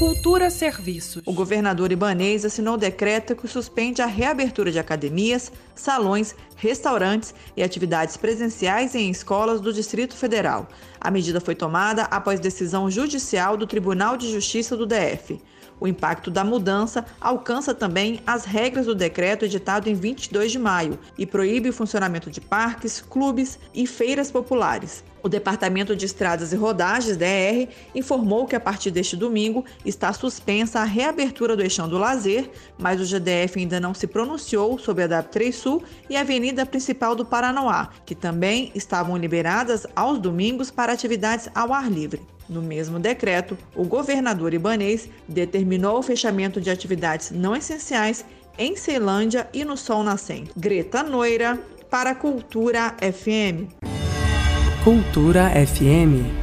Cultura Serviços. O governador Ibanês assinou decreto que suspende a reabertura de academias, salões, restaurantes e atividades presenciais em escolas do Distrito Federal. A medida foi tomada após decisão judicial do Tribunal de Justiça do DF. O impacto da mudança alcança também as regras do decreto editado em 22 de maio e proíbe o funcionamento de parques, clubes e feiras populares. O Departamento de Estradas e Rodagens, DR, informou que a partir deste domingo está suspensa a reabertura do Eixão do Lazer, mas o GDF ainda não se pronunciou sobre a DAP3 Sul e a Avenida Principal do Paranoá, que também estavam liberadas aos domingos para atividades ao ar livre. No mesmo decreto, o governador ibanês determinou o fechamento de atividades não essenciais em Ceilândia e no Sol Nascente. Greta Noira, para a Cultura FM. Cultura FM.